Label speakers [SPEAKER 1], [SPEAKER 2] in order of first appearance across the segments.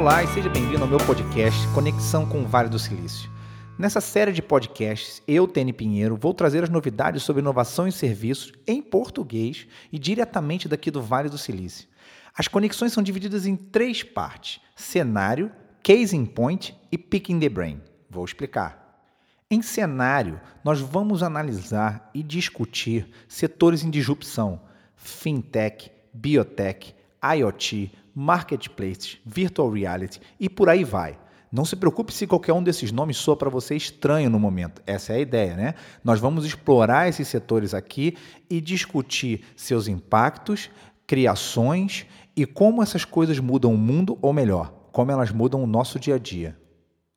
[SPEAKER 1] Olá e seja bem-vindo ao meu podcast Conexão com o Vale do Silício. Nessa série de podcasts, eu, Tene Pinheiro, vou trazer as novidades sobre inovação em serviços em português e diretamente daqui do Vale do Silício. As conexões são divididas em três partes: cenário, casing point e picking the brain. Vou explicar. Em cenário, nós vamos analisar e discutir setores em disrupção: fintech, biotech, IoT, marketplace, virtual reality e por aí vai. Não se preocupe se qualquer um desses nomes soa para você estranho no momento. Essa é a ideia, né? Nós vamos explorar esses setores aqui e discutir seus impactos, criações e como essas coisas mudam o mundo, ou melhor, como elas mudam o nosso dia a dia.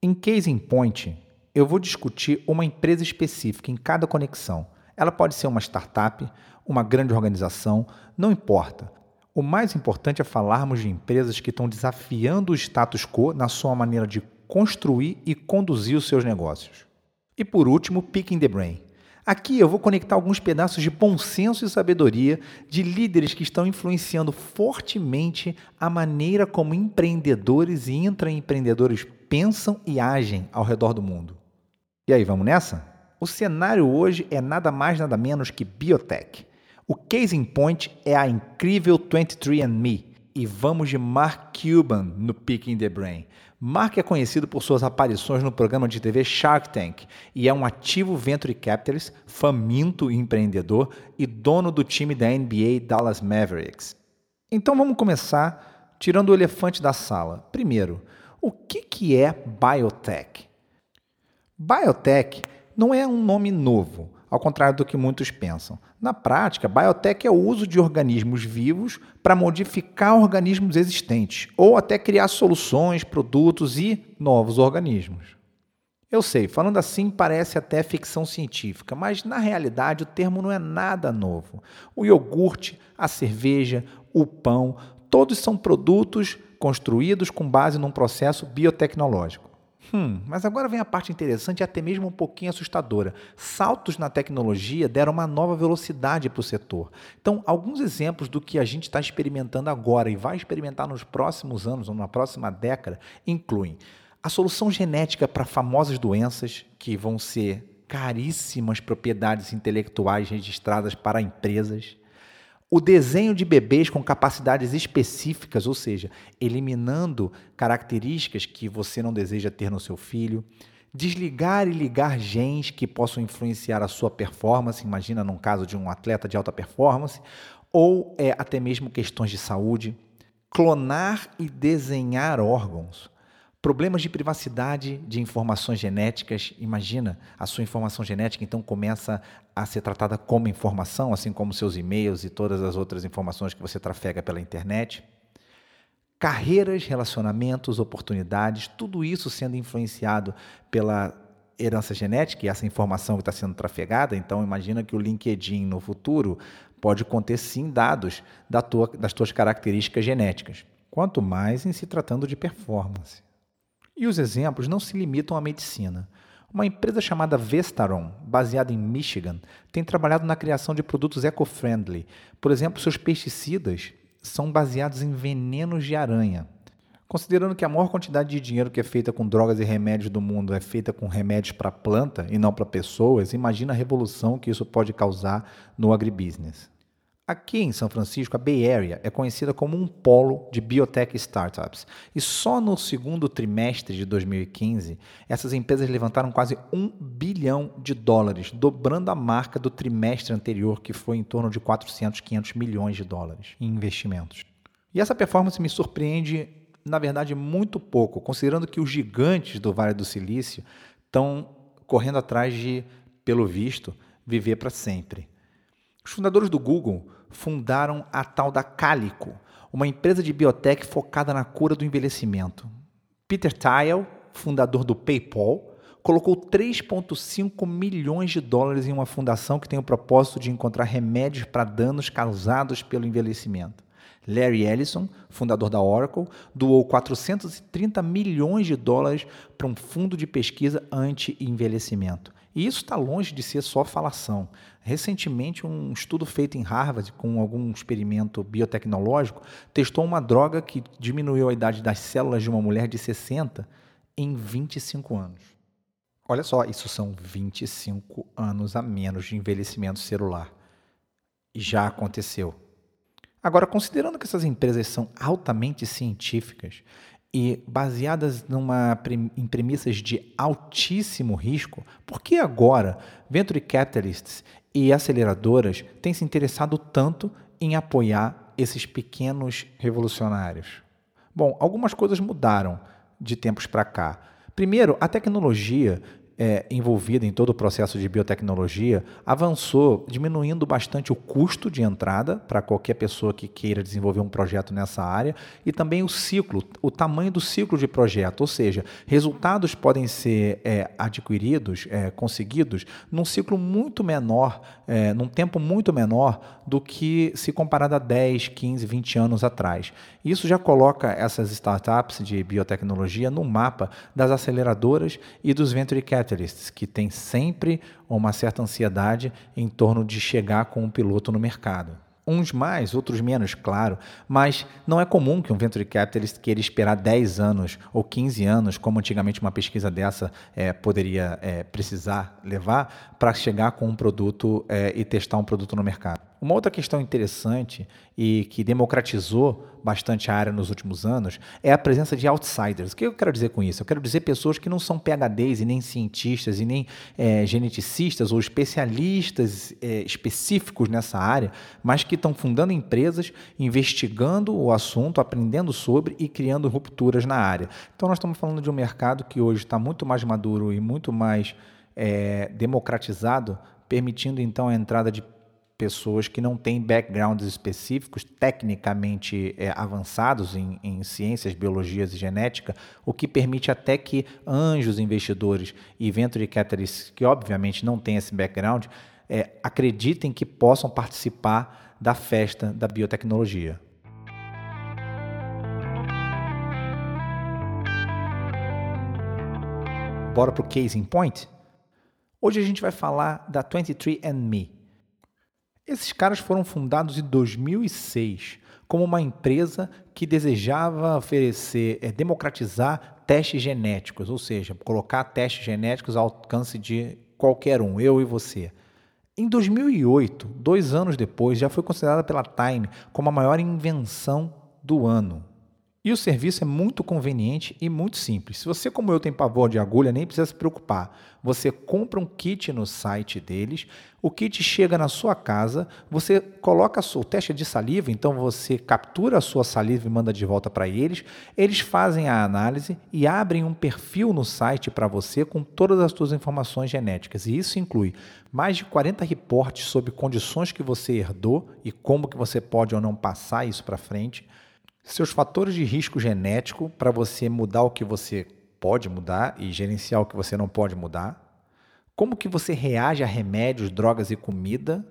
[SPEAKER 1] Em Case in Point, eu vou discutir uma empresa específica em cada conexão. Ela pode ser uma startup, uma grande organização, não importa. O mais importante é falarmos de empresas que estão desafiando o status quo na sua maneira de construir e conduzir os seus negócios. E por último, Picking the Brain. Aqui eu vou conectar alguns pedaços de bom senso e sabedoria de líderes que estão influenciando fortemente a maneira como empreendedores e intraempreendedores pensam e agem ao redor do mundo. E aí, vamos nessa? O cenário hoje é nada mais nada menos que biotech. O case in point é a incrível 23andMe e vamos de Mark Cuban no Picking the Brain. Mark é conhecido por suas aparições no programa de TV Shark Tank e é um ativo venture capitalist, faminto empreendedor e dono do time da NBA Dallas Mavericks. Então vamos começar tirando o elefante da sala. Primeiro, o que, que é biotech? Biotech não é um nome novo ao contrário do que muitos pensam. Na prática, biotech é o uso de organismos vivos para modificar organismos existentes, ou até criar soluções, produtos e novos organismos. Eu sei, falando assim parece até ficção científica, mas na realidade o termo não é nada novo. O iogurte, a cerveja, o pão, todos são produtos construídos com base num processo biotecnológico. Hum, mas agora vem a parte interessante e até mesmo um pouquinho assustadora. Saltos na tecnologia deram uma nova velocidade para o setor. Então, alguns exemplos do que a gente está experimentando agora e vai experimentar nos próximos anos ou na próxima década incluem a solução genética para famosas doenças que vão ser caríssimas propriedades intelectuais registradas para empresas o desenho de bebês com capacidades específicas, ou seja, eliminando características que você não deseja ter no seu filho, desligar e ligar genes que possam influenciar a sua performance, imagina num caso de um atleta de alta performance, ou é, até mesmo questões de saúde, clonar e desenhar órgãos, Problemas de privacidade de informações genéticas. Imagina, a sua informação genética então começa a ser tratada como informação, assim como seus e-mails e todas as outras informações que você trafega pela internet. Carreiras, relacionamentos, oportunidades, tudo isso sendo influenciado pela herança genética e essa informação que está sendo trafegada. Então, imagina que o LinkedIn no futuro pode conter sim dados da tua, das tuas características genéticas. Quanto mais em se tratando de performance. E os exemplos não se limitam à medicina. Uma empresa chamada Vestaron, baseada em Michigan, tem trabalhado na criação de produtos eco-friendly. Por exemplo, seus pesticidas são baseados em venenos de aranha. Considerando que a maior quantidade de dinheiro que é feita com drogas e remédios do mundo é feita com remédios para planta e não para pessoas, imagina a revolução que isso pode causar no agribusiness. Aqui em São Francisco, a Bay Area é conhecida como um polo de biotech startups. E só no segundo trimestre de 2015, essas empresas levantaram quase um bilhão de dólares, dobrando a marca do trimestre anterior, que foi em torno de 400, 500 milhões de dólares em investimentos. E essa performance me surpreende, na verdade, muito pouco, considerando que os gigantes do Vale do Silício estão correndo atrás de, pelo visto, viver para sempre. Os fundadores do Google fundaram a tal da Calico, uma empresa de biotech focada na cura do envelhecimento. Peter Thiel, fundador do PayPal, colocou 3,5 milhões de dólares em uma fundação que tem o propósito de encontrar remédios para danos causados pelo envelhecimento. Larry Ellison, fundador da Oracle, doou 430 milhões de dólares para um fundo de pesquisa anti-envelhecimento. E isso está longe de ser só falação. Recentemente, um estudo feito em Harvard, com algum experimento biotecnológico, testou uma droga que diminuiu a idade das células de uma mulher de 60 em 25 anos. Olha só, isso são 25 anos a menos de envelhecimento celular. E já aconteceu. Agora, considerando que essas empresas são altamente científicas, e baseadas numa, em premissas de altíssimo risco, por que agora venture capitalists e aceleradoras têm se interessado tanto em apoiar esses pequenos revolucionários? Bom, algumas coisas mudaram de tempos para cá. Primeiro, a tecnologia é, envolvida em todo o processo de biotecnologia avançou, diminuindo bastante o custo de entrada para qualquer pessoa que queira desenvolver um projeto nessa área e também o ciclo, o tamanho do ciclo de projeto, ou seja, resultados podem ser é, adquiridos, é, conseguidos num ciclo muito menor, é, num tempo muito menor do que se comparado a 10, 15, 20 anos atrás. Isso já coloca essas startups de biotecnologia no mapa das aceleradoras e dos venture capitalists, que tem sempre uma certa ansiedade em torno de chegar com um piloto no mercado. Uns mais, outros menos, claro, mas não é comum que um venture capitalist queira esperar 10 anos ou 15 anos, como antigamente uma pesquisa dessa é, poderia é, precisar levar, para chegar com um produto é, e testar um produto no mercado. Uma outra questão interessante e que democratizou bastante a área nos últimos anos é a presença de outsiders. O que eu quero dizer com isso? Eu quero dizer pessoas que não são PhDs e nem cientistas e nem é, geneticistas ou especialistas é, específicos nessa área, mas que estão fundando empresas, investigando o assunto, aprendendo sobre e criando rupturas na área. Então, nós estamos falando de um mercado que hoje está muito mais maduro e muito mais é, democratizado, permitindo então a entrada de pessoas que não têm backgrounds específicos, tecnicamente é, avançados em, em, ciências, biologias e genética, o que permite até que anjos investidores e venture capitalists, que obviamente não têm esse background, é, acreditem que possam participar da festa da biotecnologia. Bora para o case in point? Hoje a gente vai falar da 23andMe. Esses caras foram fundados em 2006 como uma empresa que desejava oferecer, é, democratizar testes genéticos, ou seja, colocar testes genéticos ao alcance de qualquer um, eu e você. Em 2008, dois anos depois, já foi considerada pela Time como a maior invenção do ano. E o serviço é muito conveniente e muito simples. Se você, como eu, tem pavor de agulha, nem precisa se preocupar. Você compra um kit no site deles, o kit chega na sua casa, você coloca o teste de saliva, então você captura a sua saliva e manda de volta para eles. Eles fazem a análise e abrem um perfil no site para você com todas as suas informações genéticas. E isso inclui mais de 40 reportes sobre condições que você herdou e como que você pode ou não passar isso para frente seus fatores de risco genético para você mudar o que você pode mudar e gerenciar o que você não pode mudar, como que você reage a remédios, drogas e comida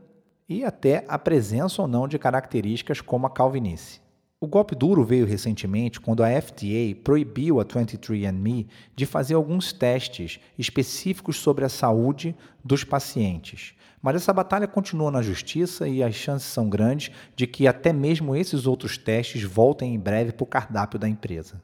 [SPEAKER 1] e até a presença ou não de características como a calvinice. O golpe duro veio recentemente quando a FDA proibiu a 23andMe de fazer alguns testes específicos sobre a saúde dos pacientes. Mas essa batalha continua na justiça e as chances são grandes de que até mesmo esses outros testes voltem em breve para o cardápio da empresa.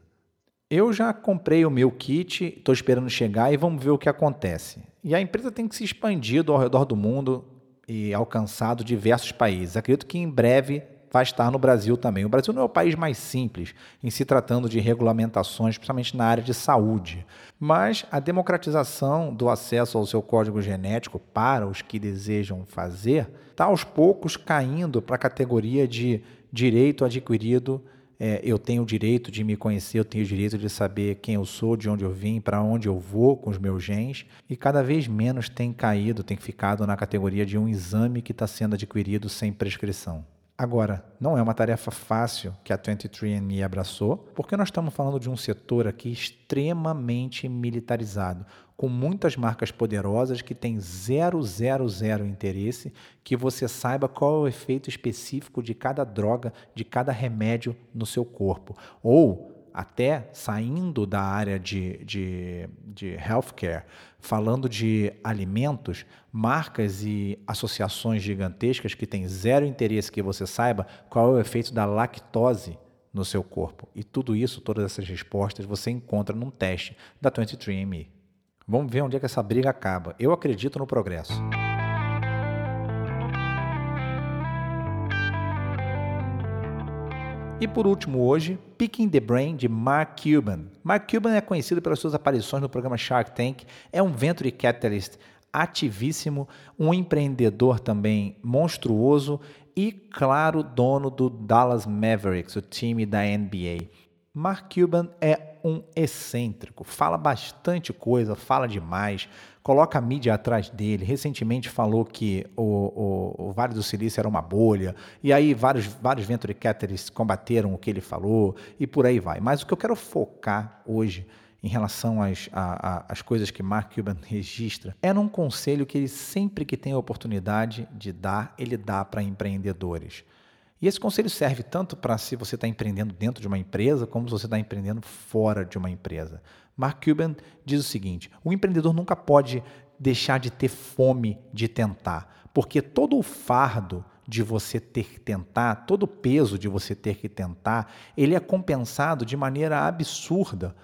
[SPEAKER 1] Eu já comprei o meu kit, estou esperando chegar e vamos ver o que acontece. E a empresa tem que se expandido ao redor do mundo e alcançado diversos países. Acredito que em breve vai estar no Brasil também. O Brasil não é o país mais simples em se tratando de regulamentações, principalmente na área de saúde. Mas a democratização do acesso ao seu código genético para os que desejam fazer está aos poucos caindo para a categoria de direito adquirido. É, eu tenho o direito de me conhecer, eu tenho o direito de saber quem eu sou, de onde eu vim, para onde eu vou com os meus genes, e cada vez menos tem caído, tem ficado na categoria de um exame que está sendo adquirido sem prescrição. Agora, não é uma tarefa fácil que a 23andMe abraçou, porque nós estamos falando de um setor aqui extremamente militarizado, com muitas marcas poderosas que têm zero, zero, zero interesse que você saiba qual é o efeito específico de cada droga, de cada remédio no seu corpo. Ou até saindo da área de, de, de healthcare, falando de alimentos, marcas e associações gigantescas que têm zero interesse que você saiba qual é o efeito da lactose no seu corpo. E tudo isso, todas essas respostas, você encontra num teste da 23andMe. Vamos ver onde é que essa briga acaba. Eu acredito no progresso. E por último hoje, Picking the Brain de Mark Cuban. Mark Cuban é conhecido pelas suas aparições no programa Shark Tank, é um venture capitalist ativíssimo, um empreendedor também monstruoso e, claro, dono do Dallas Mavericks, o time da NBA. Mark Cuban é um excêntrico, fala bastante coisa, fala demais, coloca a mídia atrás dele. Recentemente falou que o, o, o Vale do Silício era uma bolha, e aí vários, vários venture capitalists combateram o que ele falou, e por aí vai. Mas o que eu quero focar hoje em relação às, às coisas que Mark Cuban registra, é num conselho que ele sempre que tem a oportunidade de dar, ele dá para empreendedores. E esse conselho serve tanto para se você está empreendendo dentro de uma empresa, como se você está empreendendo fora de uma empresa. Mark Cuban diz o seguinte: o empreendedor nunca pode deixar de ter fome de tentar, porque todo o fardo de você ter que tentar, todo o peso de você ter que tentar, ele é compensado de maneira absurda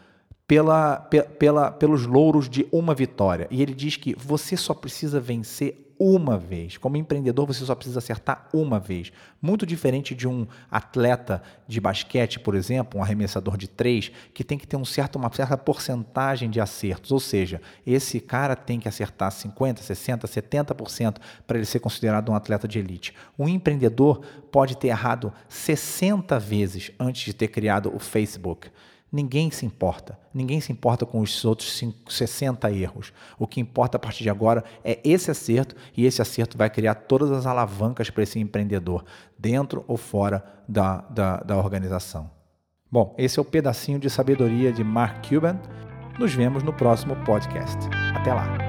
[SPEAKER 1] pela, pela, pelos louros de uma vitória. E ele diz que você só precisa vencer uma vez. Como empreendedor, você só precisa acertar uma vez. Muito diferente de um atleta de basquete, por exemplo, um arremessador de três, que tem que ter um certo, uma certa porcentagem de acertos. Ou seja, esse cara tem que acertar 50%, 60%, 70% para ele ser considerado um atleta de elite. Um empreendedor pode ter errado 60 vezes antes de ter criado o Facebook. Ninguém se importa. Ninguém se importa com os outros 60 erros. O que importa a partir de agora é esse acerto, e esse acerto vai criar todas as alavancas para esse empreendedor, dentro ou fora da, da, da organização. Bom, esse é o pedacinho de sabedoria de Mark Cuban. Nos vemos no próximo podcast. Até lá!